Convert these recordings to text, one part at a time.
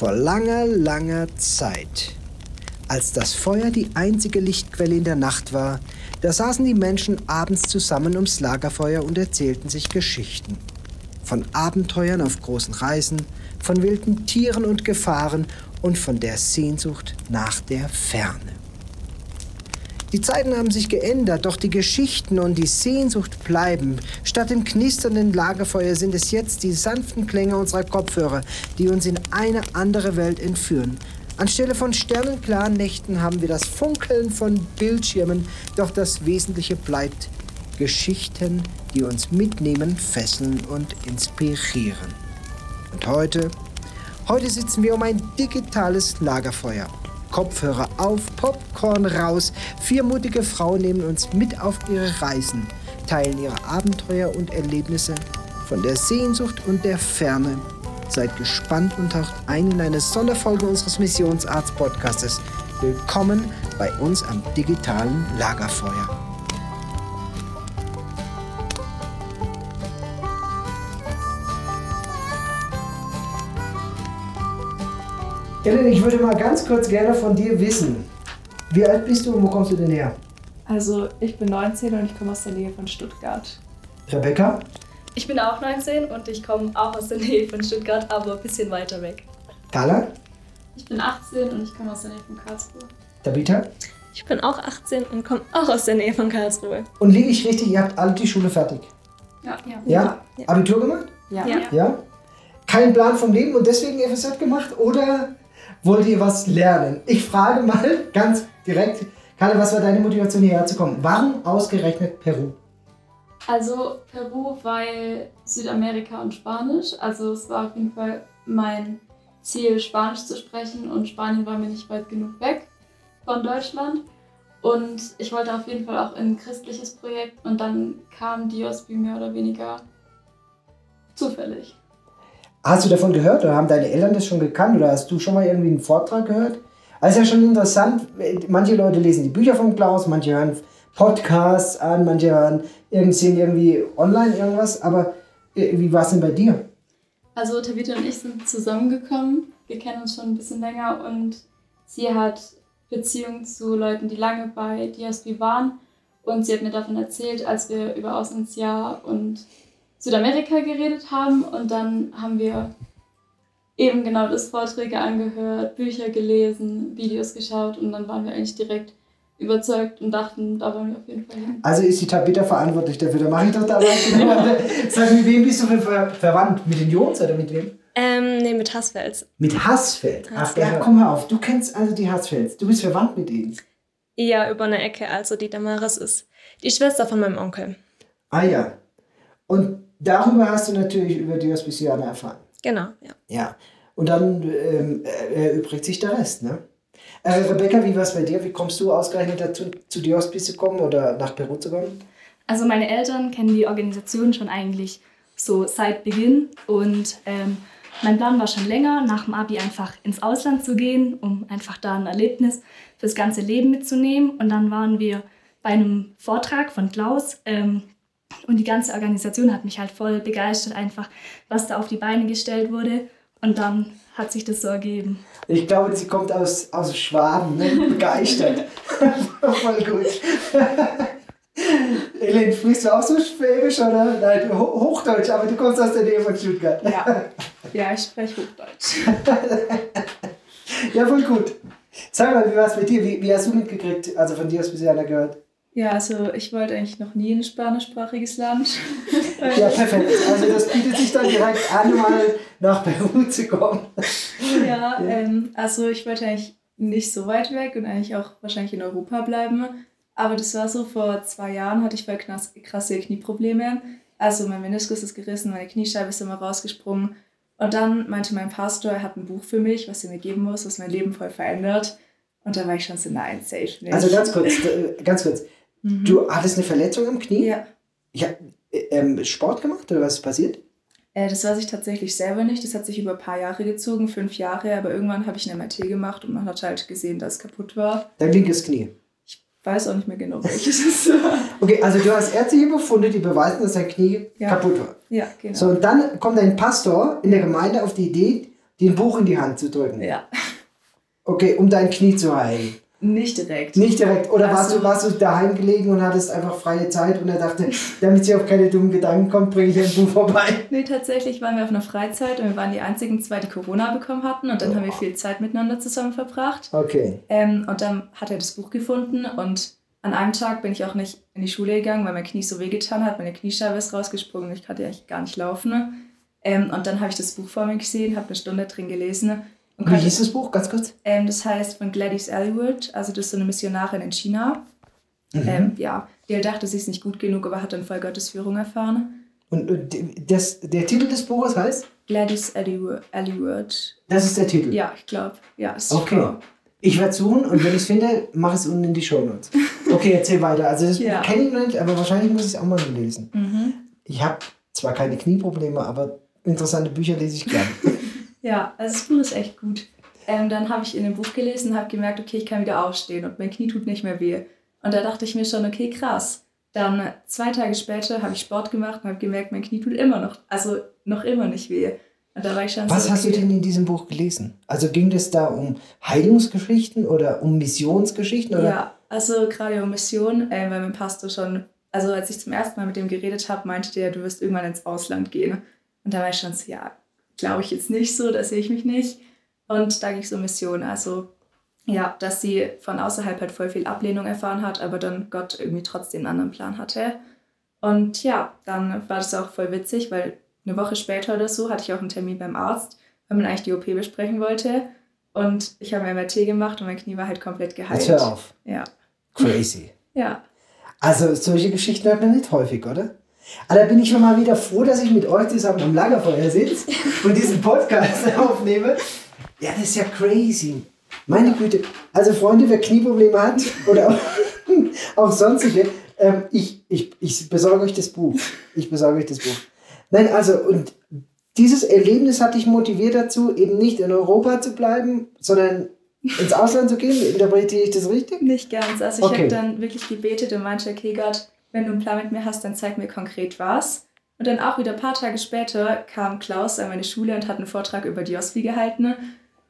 Vor langer, langer Zeit, als das Feuer die einzige Lichtquelle in der Nacht war, da saßen die Menschen abends zusammen ums Lagerfeuer und erzählten sich Geschichten. Von Abenteuern auf großen Reisen, von wilden Tieren und Gefahren und von der Sehnsucht nach der Ferne. Die Zeiten haben sich geändert, doch die Geschichten und die Sehnsucht bleiben. Statt dem knisternden Lagerfeuer sind es jetzt die sanften Klänge unserer Kopfhörer, die uns in eine andere Welt entführen. Anstelle von sternenklaren Nächten haben wir das Funkeln von Bildschirmen, doch das Wesentliche bleibt Geschichten, die uns mitnehmen, fesseln und inspirieren. Und heute, heute sitzen wir um ein digitales Lagerfeuer. Kopfhörer auf, Popcorn raus. Vier mutige Frauen nehmen uns mit auf ihre Reisen, teilen ihre Abenteuer und Erlebnisse von der Sehnsucht und der Ferne. Seid gespannt und taucht ein in eine Sonderfolge unseres Missionsarzt-Podcastes. Willkommen bei uns am digitalen Lagerfeuer. Ellen, ich würde mal ganz kurz gerne von dir wissen. Wie alt bist du und wo kommst du denn her? Also, ich bin 19 und ich komme aus der Nähe von Stuttgart. Rebecca? Ich bin auch 19 und ich komme auch aus der Nähe von Stuttgart, aber ein bisschen weiter weg. Carla? Ich bin 18 und ich komme aus der Nähe von Karlsruhe. Tabitha? Ich bin auch 18 und komme auch aus der Nähe von Karlsruhe. Und liege ich richtig, ihr habt alle die Schule fertig? Ja. Ja? Ja. Abitur gemacht? Ja. Ja. Ja? Kein Plan vom Leben und deswegen FSJ gemacht? Oder wollt ihr was lernen? Ich frage mal ganz direkt, Carla, was war deine Motivation hierher zu kommen? Warum ausgerechnet Peru? Also Peru, weil Südamerika und Spanisch. Also es war auf jeden Fall mein Ziel, Spanisch zu sprechen und Spanien war mir nicht weit genug weg von Deutschland. Und ich wollte auf jeden Fall auch in ein christliches Projekt und dann kam Dios wie mehr oder weniger zufällig. Hast du davon gehört oder haben deine Eltern das schon gekannt oder hast du schon mal irgendwie einen Vortrag gehört? Also ist ja schon interessant, manche Leute lesen die Bücher von Klaus, manche hören Podcasts an, manche hören irgendwie, sehen irgendwie online irgendwas, aber äh, wie war es denn bei dir? Also Tavita und ich sind zusammengekommen. Wir kennen uns schon ein bisschen länger und sie hat Beziehungen zu Leuten, die lange bei DSB waren. Und sie hat mir davon erzählt, als wir über Auslandsjahr und Südamerika geredet haben. Und dann haben wir eben genau das Vorträge angehört, Bücher gelesen, Videos geschaut und dann waren wir eigentlich direkt überzeugt und dachten, da wollen wir auf jeden Fall hin. Also ist die Tabitha verantwortlich dafür, da mache ich doch dabei. Genau. Sag, mit wem bist du ver ver verwandt? Mit den Jungs oder mit wem? Ähm, nee, mit Hassfels. Mit Hassfeld. Ach Hassfeld. ja, komm mal auf, du kennst also die Hassfelds. Du bist verwandt mit ihnen. Ja, über eine Ecke. Also die Damaris ist die Schwester von meinem Onkel. Ah ja. Und darüber hast du natürlich über die Hospicianer erfahren. Genau, ja. Ja. Und dann ähm, äh, erübrigt sich der Rest, ne? Äh, Rebecca, wie war es bei dir? Wie kommst du ausgerechnet dazu, zu die Hospice zu kommen oder nach Peru zu kommen? Also meine Eltern kennen die Organisation schon eigentlich so seit Beginn und ähm, mein Plan war schon länger, nach dem Abi einfach ins Ausland zu gehen, um einfach da ein Erlebnis fürs ganze Leben mitzunehmen. Und dann waren wir bei einem Vortrag von Klaus ähm, und die ganze Organisation hat mich halt voll begeistert, einfach was da auf die Beine gestellt wurde. Und dann hat sich das so ergeben. Ich glaube, sie kommt aus, aus Schwaben, ne? begeistert. Voll gut. Ellen, sprichst du auch so Schwäbisch oder? Nein, Ho- Hochdeutsch, aber du kommst aus der Nähe von Stuttgart. Ja, ja ich spreche Hochdeutsch. Ja, voll gut. Sag mal, wie war es mit dir? Wie, wie hast du mitgekriegt, also von dir aus bisher gehört? Ja, also ich wollte eigentlich noch nie in ein spanischsprachiges Land. Ja, perfekt. Also das bietet sich dann direkt an, mal nach Peru zu kommen. Ja, ähm, also ich wollte eigentlich nicht so weit weg und eigentlich auch wahrscheinlich in Europa bleiben. Aber das war so, vor zwei Jahren hatte ich voll krass, krasse Knieprobleme. Also mein Meniskus ist gerissen, meine Kniescheibe ist immer rausgesprungen. Und dann meinte mein Pastor, er hat ein Buch für mich, was er mir geben muss, was mein Leben voll verändert. Und da war ich schon so, nein, safe nicht. Also ganz kurz, äh, ganz kurz. Mhm. Du hattest eine Verletzung am Knie? Ja, Ja, äh, ähm, Sport gemacht oder was ist passiert? äh, das weiß ich tatsächlich selber nicht. Das hat sich über ein paar Jahre gezogen, fünf Jahre. Aber irgendwann habe ich eine MRT gemacht und man hat halt gesehen, dass es kaputt war. Dein linkes Knie. Ich weiß auch nicht mehr genau, welches es war. Okay, also du hast ärztliche Befunde, die beweisen, dass dein Knie Ja. kaputt war. Ja, genau. So, und dann kommt ein Pastor in der Gemeinde auf die Idee, dir ein Buch in die Hand zu drücken. Ja, Okay, um dein Knie zu heilen. Nicht direkt. Nicht direkt. Oder warst, Also- du, warst du daheim gelegen und hattest einfach freie Zeit und er dachte, damit sie auf keine dummen Gedanken kommt, bringe ich ein Buch vorbei. Nee, tatsächlich waren wir auf einer Freizeit und wir waren die einzigen zwei, die Corona bekommen hatten und dann haben wir viel Zeit miteinander zusammen verbracht. Okay. Ähm, und dann hat er das Buch gefunden und an einem Tag bin ich auch nicht in die Schule gegangen, weil mein Knie so wehgetan hat. Meine Kniescheibe ist rausgesprungen und ich konnte eigentlich gar nicht laufen. Ähm, und dann habe ich das Buch vor mir gesehen, habe eine Stunde drin gelesen. Wie hieß das Buch? Ganz kurz. ähm, das heißt von Gladys Aylward, also das ist so eine Missionarin in China. Mhm. Ähm, ja, die halt dachte, sie ist nicht gut genug, aber hat dann voll Gottes Führung erfahren. Und, und das, der Titel des Buches heißt? Gladys. Aylward. Das ist der Titel. Ja, ich glaube. Ja, ist Okay. Frau. Ich werde suchen und wenn ich es finde, mache ich es unten in die Show Notes. Okay, erzähl weiter. Also das Ja. Kenne ich noch nicht, aber wahrscheinlich muss ich es auch mal lesen. Mhm. Ich habe zwar keine Knieprobleme, aber interessante Bücher lese ich gerne. Ja, also das Buch ist echt gut. Ähm, dann habe ich in dem Buch gelesen und habe gemerkt, okay, ich kann wieder aufstehen und mein Knie tut nicht mehr weh. Und da dachte ich mir schon, okay, krass. Dann zwei Tage später habe ich Sport gemacht und habe gemerkt, mein Knie tut immer noch, also noch immer nicht weh. Und da war ich schon Was so, hast du okay, denn in diesem Buch gelesen? Also ging es da um Heilungsgeschichten oder um Missionsgeschichten? Oder? Ja, also gerade um Mission, äh, weil mein Pastor schon, also als ich zum ersten Mal mit dem geredet habe, meinte der, du wirst irgendwann ins Ausland gehen. Und da war ich schon so, ja, glaube ich jetzt nicht so, da sehe ich mich nicht. Und da ging es um Mission, also ja, dass sie von außerhalb halt voll viel Ablehnung erfahren hat, aber dann Gott irgendwie trotzdem einen anderen Plan hatte. Und ja, dann war das auch voll witzig, weil eine Woche später oder so hatte ich auch einen Termin beim Arzt, weil man eigentlich die OP besprechen wollte. Und ich habe ein MRT gemacht und mein Knie war halt komplett geheilt. Jetzt hör auf. Ja. Crazy. Ja. Also solche Geschichten hört man nicht häufig, oder? Aber da bin ich schon mal wieder froh, dass ich mit euch zusammen am Lagerfeuer sitze und diesen Podcast aufnehme. Ja, das ist ja crazy. Meine Güte. Also Freunde, wer Knieprobleme hat oder auch, auch sonstige, ähm, ich, ich, ich besorge euch das Buch. Ich besorge euch das Buch. Nein, also und dieses Erlebnis hat dich motiviert dazu, eben nicht in Europa zu bleiben, sondern ins Ausland zu gehen. Interpretiere ich das richtig? Nicht ganz. Also ich Okay. habe dann wirklich gebetet und meinte, okay Gott, wenn du einen Plan mit mir hast, dann zeig mir konkret was. Und dann auch wieder ein paar Tage später kam Klaus an meine Schule und hat einen Vortrag über die Osvi gehalten.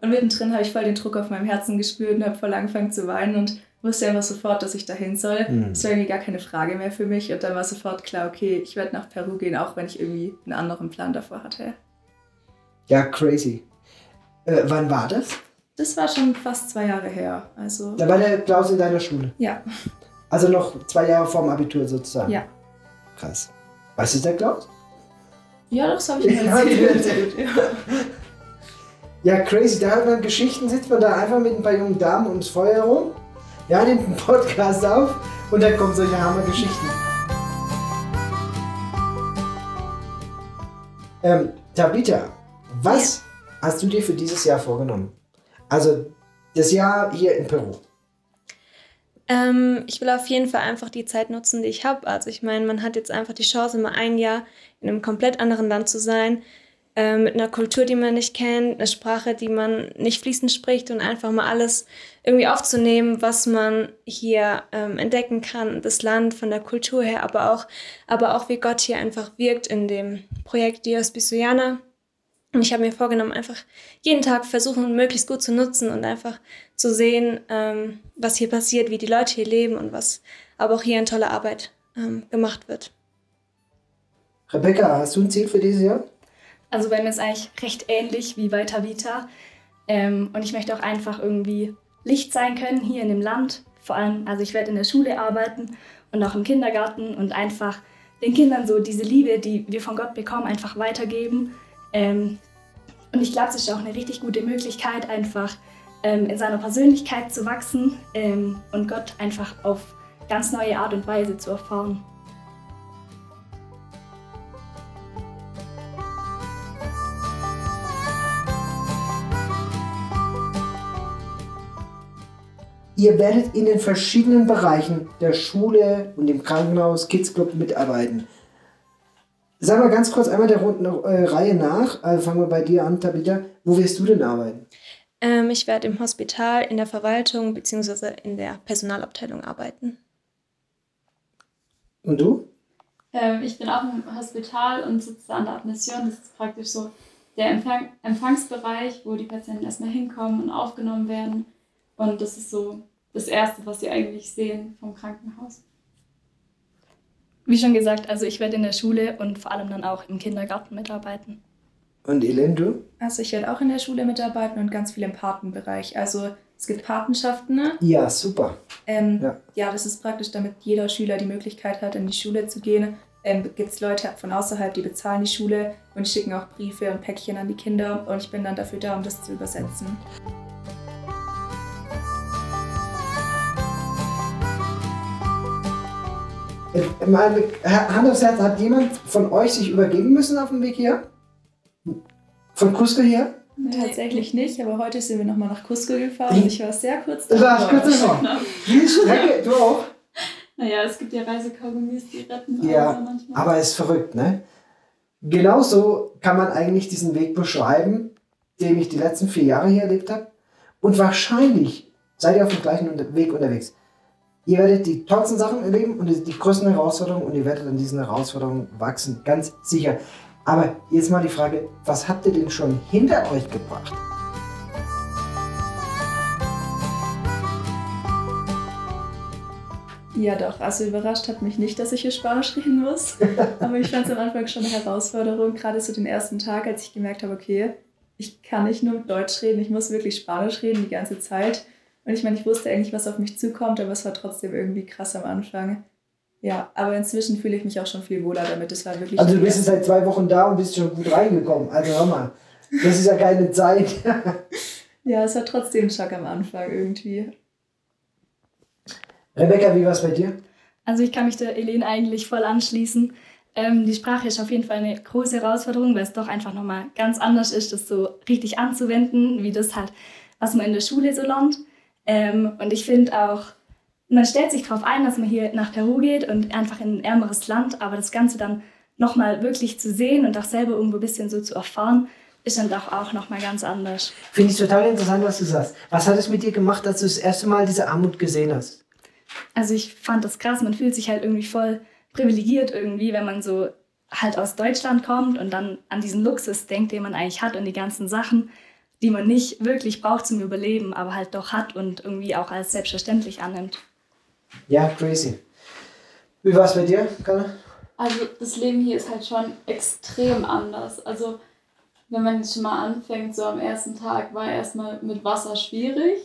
Und mittendrin habe ich voll den Druck auf meinem Herzen gespürt und habe voll angefangen zu weinen und wusste einfach sofort, dass ich dahin soll. Hm. Es war irgendwie gar keine Frage mehr für mich. Und dann war sofort klar, okay, ich werde nach Peru gehen, auch wenn ich irgendwie einen anderen Plan davor hatte. Ja, crazy. Äh, wann war das? Das war schon fast zwei Jahre her. Also, Da war der Klaus in deiner Schule. ja. Also noch zwei Jahre vorm Abitur sozusagen. Ja. Krass. Was ist der Klaus? Ja, das habe ich mir Ja, erzählt. erzählt. Ja, crazy. Da hört man Geschichten, sitzt man da einfach mit ein paar jungen Damen ums Feuer rum. Ja, nimmt einen Podcast auf und dann kommen solche Hammergeschichten. Ähm, Tabitha, was hast du dir für dieses Jahr vorgenommen? Also das Jahr hier in Peru. Ähm, ich will auf jeden Fall einfach die Zeit nutzen, die ich habe. Also ich meine, man hat jetzt einfach die Chance, mal ein Jahr in einem komplett anderen Land zu sein, äh, mit einer Kultur, die man nicht kennt, einer Sprache, die man nicht fließend spricht und einfach mal alles irgendwie aufzunehmen, was man hier ähm, entdecken kann, das Land von der Kultur her, aber auch, aber auch wie Gott hier einfach wirkt in dem Projekt Dios Bisuyana. Und ich habe mir vorgenommen, einfach jeden Tag versuchen, möglichst gut zu nutzen und einfach zu sehen, ähm, was hier passiert, wie die Leute hier leben und was aber auch hier in toller Arbeit ähm, gemacht wird. Rebecca, hast du ein Ziel für dieses Jahr? Also bei mir ist eigentlich recht ähnlich wie bei Tavita. Ähm, und ich möchte auch einfach irgendwie Licht sein können hier in dem Land. Vor allem, also ich werde in der Schule arbeiten und auch im Kindergarten und einfach den Kindern so diese Liebe, die wir von Gott bekommen, einfach weitergeben. Ähm, und ich glaube, es ist auch eine richtig gute Möglichkeit, einfach ähm, in seiner Persönlichkeit zu wachsen ähm, und Gott einfach auf ganz neue Art und Weise zu erfahren. Ihr werdet in den verschiedenen Bereichen der Schule und dem Krankenhaus, Kids Club mitarbeiten. Sag mal ganz kurz einmal der runden äh, Reihe nach. Also fangen wir bei dir an, Tabitha. Wo wirst du denn arbeiten? Ähm, ich werde im Hospital, in der Verwaltung bzw. in der Personalabteilung arbeiten. Und du? Ähm, ich bin auch im Hospital und sitze an der Admission. Das ist praktisch so der Empfang, Empfangsbereich, wo die Patienten erstmal hinkommen und aufgenommen werden. Und das ist so das Erste, was sie eigentlich sehen vom Krankenhaus. Wie schon gesagt, also ich werde in der Schule und vor allem dann auch im Kindergarten mitarbeiten. Und Elen, du? Also ich werde auch in der Schule mitarbeiten und ganz viel im Patenbereich. Also es gibt Patenschaften. Ne? Ja, super. Ähm, Ja. ja. das ist praktisch, damit jeder Schüler die Möglichkeit hat, in die Schule zu gehen. Ähm, gibt es Leute von außerhalb, die bezahlen die Schule und schicken auch Briefe und Päckchen an die Kinder. Und ich bin dann dafür da, um das zu übersetzen. Mal, Hand aufs Herz, hat jemand von euch sich übergeben müssen auf dem Weg hier? Von Cusco hier? Tatsächlich nicht, aber heute sind wir nochmal nach Cusco gefahren und ich war sehr kurz Du warst davor. kurz davor. Die Strecke, du auch? Naja, es gibt ja Reisekaugummis, die retten Ja, aber manchmal. Aber es ist verrückt, ne? Genauso kann man eigentlich diesen Weg beschreiben, den ich die letzten vier Jahre hier erlebt habe. Und wahrscheinlich seid ihr auf dem gleichen Weg unterwegs. Ihr werdet die tollsten Sachen erleben und die größten Herausforderungen und ihr werdet an diesen Herausforderungen wachsen, ganz sicher. Aber jetzt mal die Frage, was habt ihr denn schon hinter euch gebracht? Ja, doch. Also überrascht hat mich nicht, dass ich hier Spanisch reden muss. Aber ich fand es am Anfang schon eine Herausforderung, gerade so den ersten Tag, als ich gemerkt habe, okay, ich kann nicht nur Deutsch reden, ich muss wirklich Spanisch reden die ganze Zeit. Und ich meine, ich wusste eigentlich, was auf mich zukommt, aber es war trotzdem irgendwie krass am Anfang. Ja, aber inzwischen fühle ich mich auch schon viel wohler damit. Es war wirklich. Also du bist jetzt seit zwei Wochen da und bist schon gut reingekommen. Also hör mal, das ist ja keine Zeit. ja, es war trotzdem ein Schock am Anfang irgendwie. Rebecca, wie war es bei dir? Also ich kann mich der Elen eigentlich voll anschließen. Ähm, die Sprache ist auf jeden Fall eine große Herausforderung, weil es doch einfach nochmal ganz anders ist, das so richtig anzuwenden, wie das halt, was man in der Schule so lernt. Ähm, und ich finde auch, man stellt sich darauf ein, dass man hier nach Peru geht und einfach in ein ärmeres Land, aber das Ganze dann nochmal wirklich zu sehen und auch selber irgendwo ein bisschen so zu erfahren, ist dann doch auch nochmal ganz anders. Finde ich total interessant, was du sagst. Was hat es mit dir gemacht, als du das erste Mal diese Armut gesehen hast? Also ich fand das krass, man fühlt sich halt irgendwie voll privilegiert irgendwie, wenn man so halt aus Deutschland kommt und dann an diesen Luxus denkt, den man eigentlich hat und die ganzen Sachen, die man nicht wirklich braucht zum Überleben, aber halt doch hat und irgendwie auch als selbstverständlich annimmt. Ja, crazy. Wie war es bei dir, Carla? Also das Leben hier ist halt schon extrem anders. Also wenn man jetzt schon mal anfängt, so am ersten Tag war erstmal mit Wasser schwierig.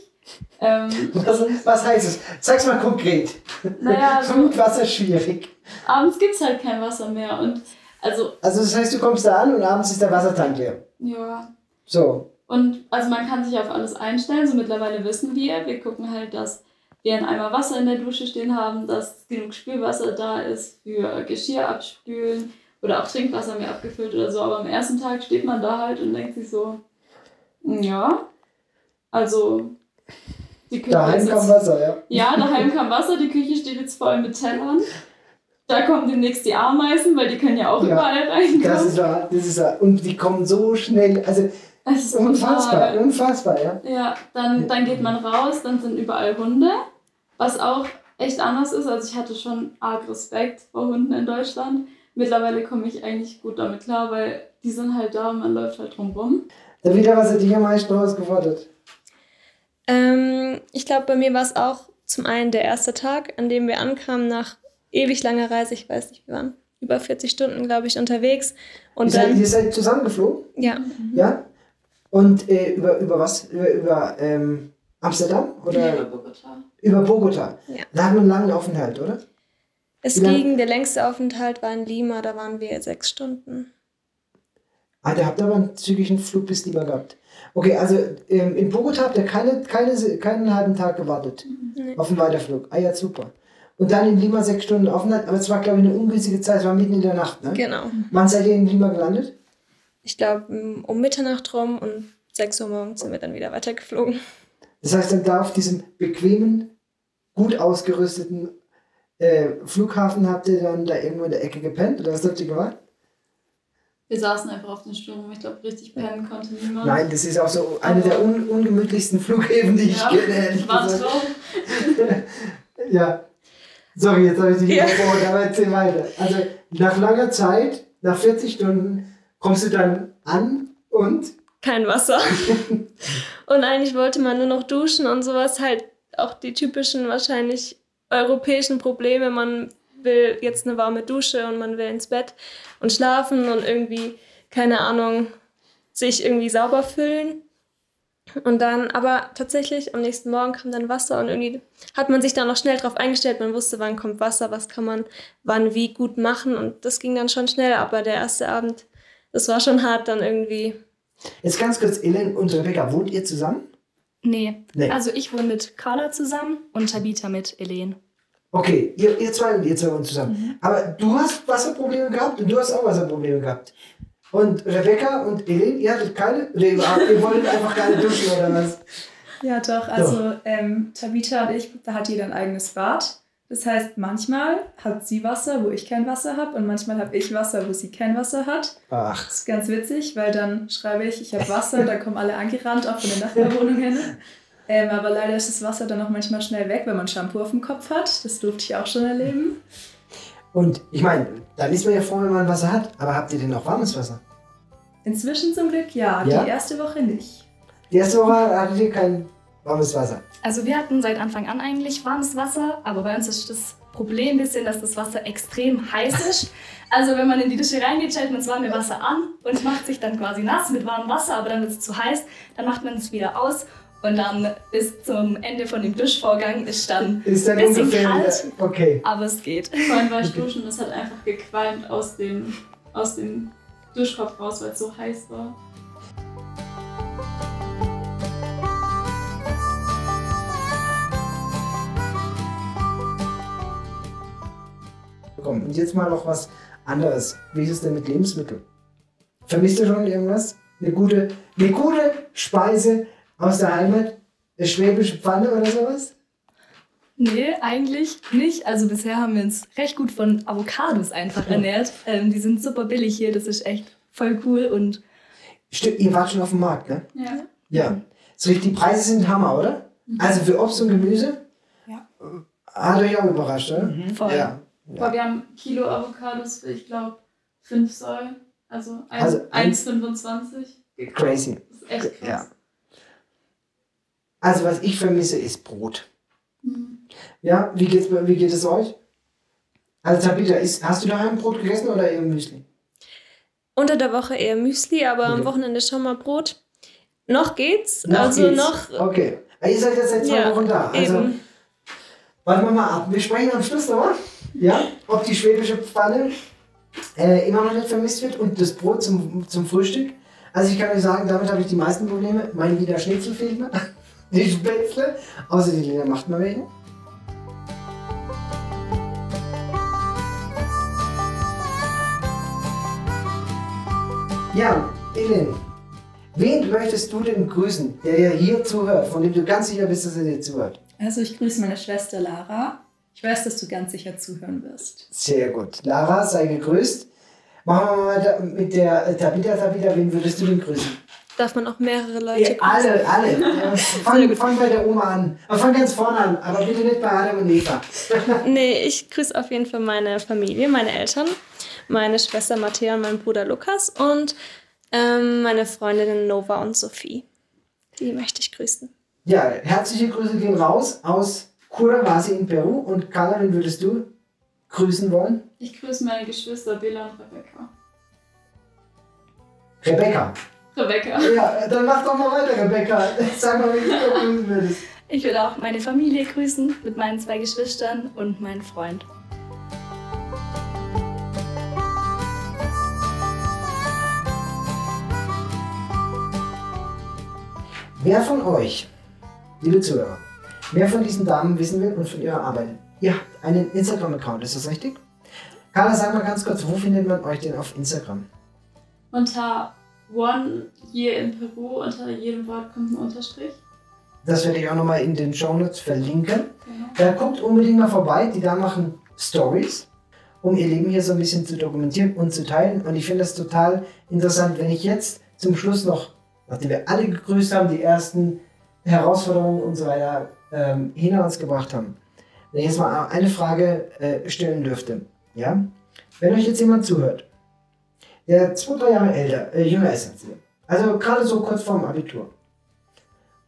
Ähm, Was, was heißt es? Sag's mal konkret. naja, also Mit Wasser schwierig. abends gibt es halt kein Wasser mehr. Und also, Also das heißt, du kommst da an und abends ist der Wassertank leer. ja. So. Und also man kann sich auf alles einstellen. So mittlerweile wissen wir, wir gucken halt, dass wir einen Eimer Wasser in der Dusche stehen haben, dass genug Spülwasser da ist für Geschirr abspülen oder auch Trinkwasser mehr abgefüllt oder so. Aber am ersten Tag steht man da halt und denkt sich so, ja, also die Küche Daheim kam Wasser, ja. Ja, daheim kam Wasser, die Küche steht jetzt voll mit Tellern. Da kommen demnächst die Ameisen, weil die können ja auch Ja, überall reinkommen. Das ist wahr, das ist wahr. Und die kommen so schnell, also Es ist unfassbar, brutal. unfassbar, ja. Ja, dann, dann geht man raus, dann sind überall Hunde, was auch echt anders ist. Also ich hatte schon arg Respekt vor Hunden in Deutschland. Mittlerweile komme ich eigentlich gut damit klar, weil die sind halt da und man läuft halt drumrum. Davida, was hat dich am meisten herausgefordert? Ähm, ich glaube, bei mir war es auch zum einen der erste Tag, an dem wir ankamen nach ewig langer Reise. Ich weiß nicht, wir waren über 40 Stunden, glaube ich, unterwegs. Ihr Und seid, dann, ihr seid zusammengeflogen, ja, ja? Und äh, über, über was? Über, über ähm, Amsterdam oder über Bogota. über Bogota? Ja. Da hat man einen langen Aufenthalt, oder? es ging, der längste Aufenthalt war in Lima, da waren wir sechs Stunden. Ah, da habt ihr aber einen zügigen Flug bis Lima gehabt. Okay, also ähm, in Bogota habt ihr keine, keine, keinen halben Tag gewartet Nee. auf den Weiterflug. Ah ja, super. Und dann in Lima sechs Stunden Aufenthalt, aber es war, glaube ich, eine ungünstige Zeit, es war mitten in der Nacht, ne? Genau. Wann seid ihr in Lima gelandet? Ich glaube, um Mitternacht rum und 6 Uhr morgens sind wir dann wieder weitergeflogen. Das heißt, dann da auf diesem bequemen, gut ausgerüsteten äh, Flughafen habt ihr dann da irgendwo in der Ecke gepennt oder was habt ihr gemacht? Wir saßen einfach auf den Stühlen rum. Ich glaube, richtig pennen konnte niemand. Nein, das ist auch so einer der un ungemütlichsten Flughäfen, die ich ja, kenne, ehrlich war gesagt. Ja. Sorry, jetzt habe ich dich Ja. aber erzähl weiter. Also nach langer Zeit, nach 40 Stunden, kommst du dann an Und? Kein Wasser. und eigentlich wollte man nur noch duschen und sowas. Halt auch die typischen wahrscheinlich europäischen Probleme. Man will jetzt eine warme Dusche und man will ins Bett und schlafen und irgendwie, keine Ahnung, sich irgendwie sauber fühlen. Und dann, aber tatsächlich am nächsten Morgen kam dann Wasser und irgendwie hat man sich dann noch schnell drauf eingestellt. Man wusste, wann kommt Wasser, was kann man wann wie gut machen. Und das ging dann schon schnell. Aber der erste Abend, das war schon hart dann irgendwie. Jetzt ganz kurz, Ellen und Rebecca, wohnt ihr zusammen? Nee. Nee. Also ich wohne mit Carla zusammen und Tabitha mit Elen. Okay, ihr, ihr zwei und ihr zwei wohnen zusammen. Aber du hast Wasserprobleme gehabt und du hast auch Wasserprobleme gehabt. Und Rebecca und Ellen, ihr hattet keine? Ihr wolltet einfach keine duschen oder was? Ja, doch. Also ähm, Tabitha und ich, da hat jeder ein eigenes Bad. Das heißt, manchmal hat sie Wasser, wo ich kein Wasser habe, und manchmal habe ich Wasser, wo sie kein Wasser hat. Ach, Das ist ganz witzig, weil dann schreibe ich, ich habe Wasser, und dann kommen alle angerannt, auch von den Nachbarwohnungen. Ähm, aber leider ist das Wasser dann auch manchmal schnell weg, wenn man Shampoo auf dem Kopf hat. Das durfte ich auch schon erleben. und ich meine, dann ist man ja froh, wenn man Wasser hat. Aber habt ihr denn auch warmes Wasser? Inzwischen zum Glück ja, Ja? die erste Woche nicht. Die erste Woche hattet ihr kein warmes Wasser. Also wir hatten seit Anfang an eigentlich warmes Wasser, aber bei uns ist das Problem ein bisschen, dass das Wasser extrem heiß ist. Also wenn man in die Dusche reingeht, stellt man das warme Wasser an und macht sich dann quasi nass mit warmem Wasser, aber dann wird es zu heiß, dann macht man es wieder aus und dann bis zum Ende von dem Duschvorgang ist dann Ist dann Bisschen ungefähr. kalt. Okay. aber es geht. Vorhin war ich duschen und es hat einfach gequalmt aus dem, aus dem Duschkopf raus, weil es so heiß war. Komm, und jetzt mal noch was anderes. Wie ist es denn mit Lebensmitteln? Vermisst ihr schon irgendwas? Eine gute, eine gute Speise aus der Heimat? Eine schwäbische Pfanne oder sowas? Nee, eigentlich nicht. Also bisher haben wir uns recht gut von Avocados einfach ernährt. Ähm, die sind super billig hier, das ist echt voll cool und Stimmt, ihr wart schon auf dem Markt, ne? Ja. Ja. So, die Preise sind Hammer, oder? Also für Obst und Gemüse? Ja. Hat euch auch überrascht, oder? voll. Ja. Aber wir haben Kilo Avocados für, ich glaube, 5 Soll. Also, ein- Also ein- 1,25 gekauft. Crazy. Das ist echt krass. Ja. Also was ich vermisse, ist Brot. Mhm. Ja, wie, geht's, wie geht es euch? Also Tabitha, ist, hast du daheim Brot gegessen oder eher Müsli? Unter der Woche eher Müsli, aber Okay. am Wochenende schon mal Brot. Noch geht's. Noch also geht's. noch. Okay. Ihr seid jetzt seit zwei Ja, Wochen da. Also eben. warten wir mal ab. Wir sprechen am Schluss nochmal. Ja, ob die schwäbische Pfanne äh, immer noch nicht vermisst wird und das Brot zum, zum Frühstück. Also ich kann euch sagen, damit habe ich die meisten Probleme. Mein Wiener Schnitzel fehlt mir. Die Spätzle. Außer die Lena macht mal welche. Ja, Elin, wen möchtest du denn grüßen, der ja hier zuhört, von dem du ganz sicher bist, dass er dir zuhört? Also ich grüße meine Schwester Lara. Ich weiß, dass du ganz sicher zuhören wirst. Sehr gut. Lara, sei gegrüßt. Machen wir mal mit der Tabitha. Tabitha, wen würdest du denn grüßen? Darf man auch mehrere Leute Ja, alle, alle. Ja, fang, fang bei der Oma an. Aber fang ganz vorne an, aber bitte nicht bei Adam und Eva. Nee, ich grüße auf jeden Fall meine Familie, meine Eltern, meine Schwester Matthäa und meinen Bruder Lukas und ähm, meine Freundinnen Nova und Sophie. Die möchte ich grüßen. Ja, herzliche Grüße gehen raus aus Curavasi in Peru. Und Carla, wen würdest du grüßen wollen? Ich grüße meine Geschwister Bella und Rebecca. Rebecca. Rebecca. Ja, dann mach doch mal weiter, Rebecca. Sag mal, wen du grüßen würdest. Ich will auch meine Familie grüßen mit meinen zwei Geschwistern und meinen Freund. Wer von euch, liebe Zuhörer, mehr von diesen Damen wissen will und von ihrer Arbeit, ihr habt einen Instagram-Account, ist das richtig? Carla, sag mal ganz kurz, wo findet man euch denn auf Instagram? Unter One Year in Peru, unter jedem Wort kommt ein Unterstrich. Das werde ich auch nochmal in den Shownotes verlinken. Genau. Da guckt unbedingt mal vorbei, die da machen Stories, um ihr Leben hier so ein bisschen zu dokumentieren und zu teilen. Und ich finde das total interessant, wenn ich jetzt zum Schluss noch, nachdem wir alle gegrüßt haben, die ersten Herausforderungen und so weiter ähm, hinter uns gebracht haben, wenn ich jetzt mal eine Frage äh, stellen dürfte. Ja? Wenn euch jetzt jemand zuhört, der zwei, drei Jahre älter, äh, jünger ist als ihr, Also gerade so kurz vorm Abitur.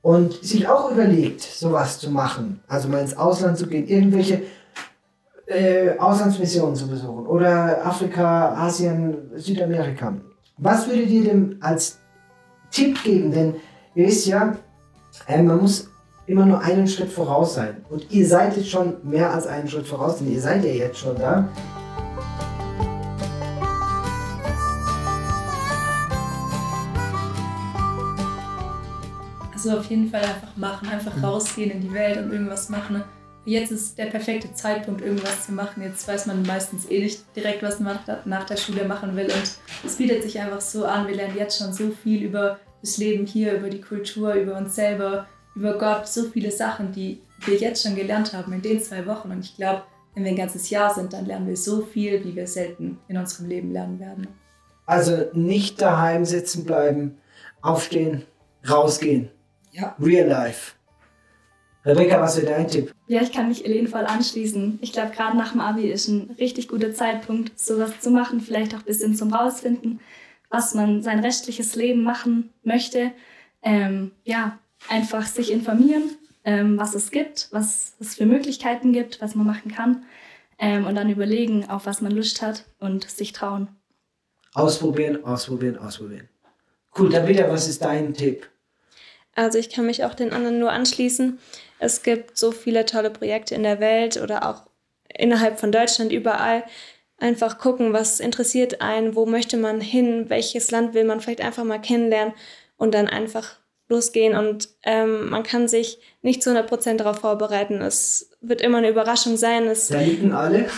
Und sich auch überlegt, sowas zu machen. Also mal ins Ausland zu gehen, irgendwelche äh, Auslandsmissionen zu besuchen. Oder Afrika, Asien, Südamerika. Was würdet ihr dem als Tipp geben? Denn ihr wisst ja, äh, man muss immer nur einen Schritt voraus sein. Und ihr seid jetzt schon mehr als einen Schritt voraus, denn ihr seid ja jetzt schon da. Also auf jeden Fall einfach machen, einfach mhm. rausgehen in die Welt und irgendwas machen. Jetzt ist der perfekte Zeitpunkt, irgendwas zu machen. Jetzt weiß man meistens eh nicht direkt, was man nach der Schule machen will. Und es bietet sich einfach so an. Wir lernen jetzt schon so viel über das Leben hier, über die Kultur, über uns selber, über Gott. So viele Sachen, die wir jetzt schon gelernt haben in den zwei Wochen. Und ich glaube, wenn wir ein ganzes Jahr sind, dann lernen wir so viel, wie wir selten in unserem Leben lernen werden. Also nicht daheim sitzen bleiben, aufstehen, rausgehen. Ja. Real life. Rebecca, was wäre dein Tipp? Ja, ich kann mich Elen voll anschließen. Ich glaube, gerade nach dem Abi ist ein richtig guter Zeitpunkt, sowas zu machen, vielleicht auch ein bisschen zum Rausfinden, was man sein restliches Leben machen möchte. Ähm, ja, einfach sich informieren, ähm, was es gibt, was es für Möglichkeiten gibt, was man machen kann. Ähm, und dann überlegen, auf was man Lust hat und sich trauen. Ausprobieren, ausprobieren, ausprobieren. Cool, Tabitha, was ist dein Tipp? Also ich kann mich auch den anderen nur anschließen. Es gibt so viele tolle Projekte in der Welt oder auch innerhalb von Deutschland überall. Einfach gucken, was interessiert einen, wo möchte man hin, welches Land will man vielleicht einfach mal kennenlernen und dann einfach losgehen. Und ähm, man kann sich nicht zu 100% darauf vorbereiten. Es wird immer eine Überraschung sein. Es da liegen alle.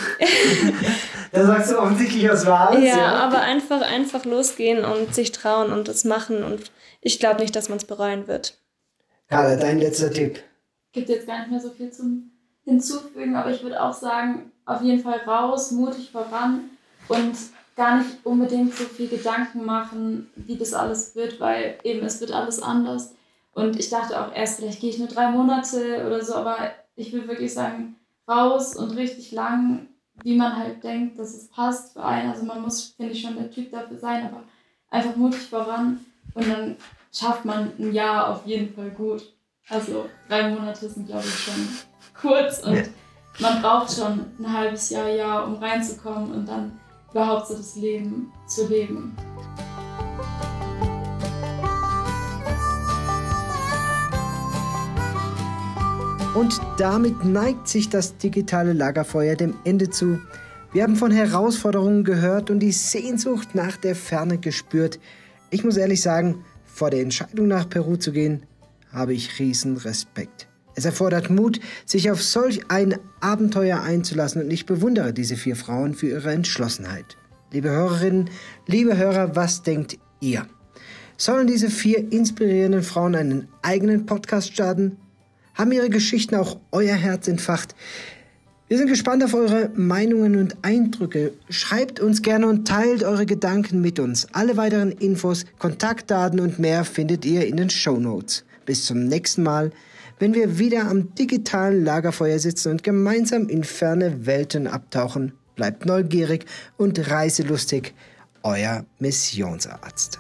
da sagst du offensichtlich aus Wahres. Ja, ja, aber einfach, einfach losgehen und sich trauen und das machen und ich glaube nicht, dass man es bereuen wird. Carla, dein letzter Tipp. Gibt jetzt gar nicht mehr so viel zum Hinzufügen, aber ich würde auch sagen, auf jeden Fall raus, mutig voran und gar nicht unbedingt so viel Gedanken machen, wie das alles wird, weil eben es wird alles anders. Und ich dachte auch erst, vielleicht gehe ich nur drei Monate oder so, aber ich will wirklich sagen, raus und richtig lang, wie man halt denkt, dass es passt für einen. Also man muss, finde ich, schon der Typ dafür sein, aber einfach mutig voran und dann schafft man ein Jahr auf jeden Fall gut. Also drei Monate sind, glaube ich, schon kurz und man braucht schon ein halbes Jahr, Jahr, um reinzukommen und dann das Leben zu leben. Und damit neigt sich das digitale Lagerfeuer dem Ende zu. Wir haben von Herausforderungen gehört und die Sehnsucht nach der Ferne gespürt. Ich muss ehrlich sagen, vor der Entscheidung nach Peru zu gehen, habe ich riesen Respekt. Es erfordert Mut, sich auf solch ein Abenteuer einzulassen und ich bewundere diese vier Frauen für ihre Entschlossenheit. Liebe Hörerinnen, liebe Hörer, was denkt ihr? Sollen diese vier inspirierenden Frauen einen eigenen Podcast starten? Haben ihre Geschichten auch euer Herz entfacht? Wir sind gespannt auf eure Meinungen und Eindrücke. Schreibt uns gerne und teilt eure Gedanken mit uns. Alle weiteren Infos, Kontaktdaten und mehr findet ihr in den Show Notes. Bis zum nächsten Mal, wenn wir wieder am digitalen Lagerfeuer sitzen und gemeinsam in ferne Welten abtauchen. Bleibt neugierig und reiselustig. Euer Missionsarzt.